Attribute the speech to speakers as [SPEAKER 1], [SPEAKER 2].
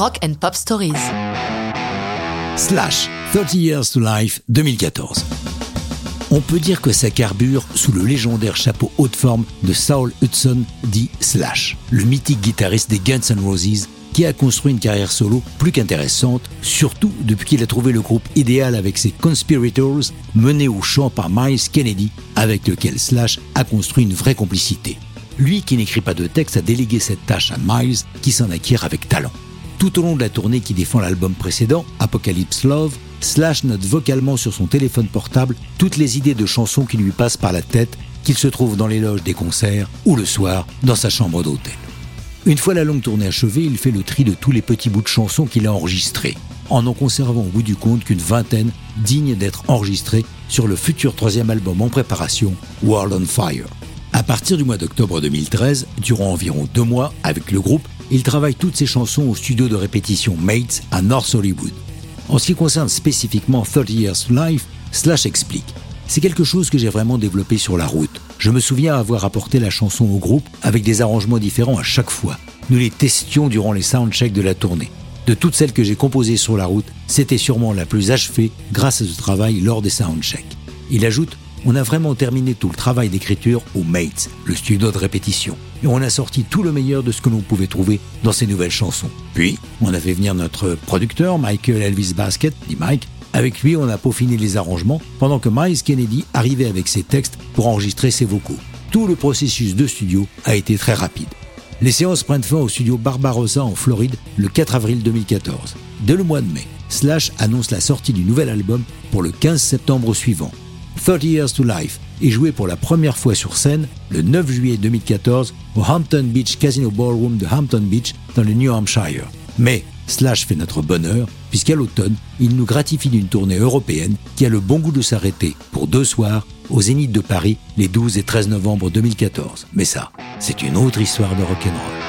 [SPEAKER 1] Rock and Pop Stories.
[SPEAKER 2] Slash 30 Years to Life 2014. On peut dire que ça carbure sous le légendaire chapeau haute forme de Saul Hudson dit Slash, le mythique guitariste des Guns N' Roses qui a construit une carrière solo plus qu'intéressante, surtout depuis qu'il a trouvé le groupe idéal avec ses Conspirators, menés au chant par Miles Kennedy, avec lequel Slash a construit une vraie complicité. Lui qui n'écrit pas de texte a délégué cette tâche à Miles, qui s'en acquiert avec talent. Tout au long de la tournée qui défend l'album précédent, Apocalypse Love, Slash note vocalement sur son téléphone portable toutes les idées de chansons qui lui passent par la tête, qu'il se trouve dans les loges des concerts ou le soir dans sa chambre d'hôtel. Une fois la longue tournée achevée, il fait le tri de tous les petits bouts de chansons qu'il a enregistrés, en en conservant au bout du compte qu'une vingtaine dignes d'être enregistrées sur le futur troisième album en préparation, World on Fire. À partir du mois d'octobre 2013, durant environ deux mois, avec le groupe, il travaille toutes ses chansons au studio de répétition Mates à North Hollywood. En ce qui concerne spécifiquement 30 Years Life, Slash explique c'est quelque chose que j'ai vraiment développé sur la route. Je me souviens avoir apporté la chanson au groupe avec des arrangements différents à chaque fois. Nous les testions durant les soundchecks de la tournée. De toutes celles que j'ai composées sur la route, c'était sûrement la plus achevée grâce à ce travail lors des soundchecks. Il ajoute on a vraiment terminé tout le travail d'écriture au Mates, le studio de répétition. Et on a sorti tout le meilleur de ce que l'on pouvait trouver dans ces nouvelles chansons. Puis, on a fait venir notre producteur, Michael Elvis Basket, dit Mike, avec lui, on a peaufiné les arrangements pendant que Miles Kennedy arrivait avec ses textes pour enregistrer ses vocaux. Tout le processus de studio a été très rapide. Les séances prennent fin au studio Barbarossa en Floride le 4 avril 2014. Dès le mois de mai, Slash annonce la sortie du nouvel album pour le 15 septembre suivant. 30 Years to Life est joué pour la première fois sur scène le 9 juillet 2014 au Hampton Beach Casino Ballroom de Hampton Beach dans le New Hampshire. Mais Slash fait notre bonheur, puisqu'à l'automne, il nous gratifie d'une tournée européenne qui a le bon goût de s'arrêter pour deux soirs au Zénith de Paris les 12 et 13 novembre 2014. Mais ça, c'est une autre histoire de rock'n'roll.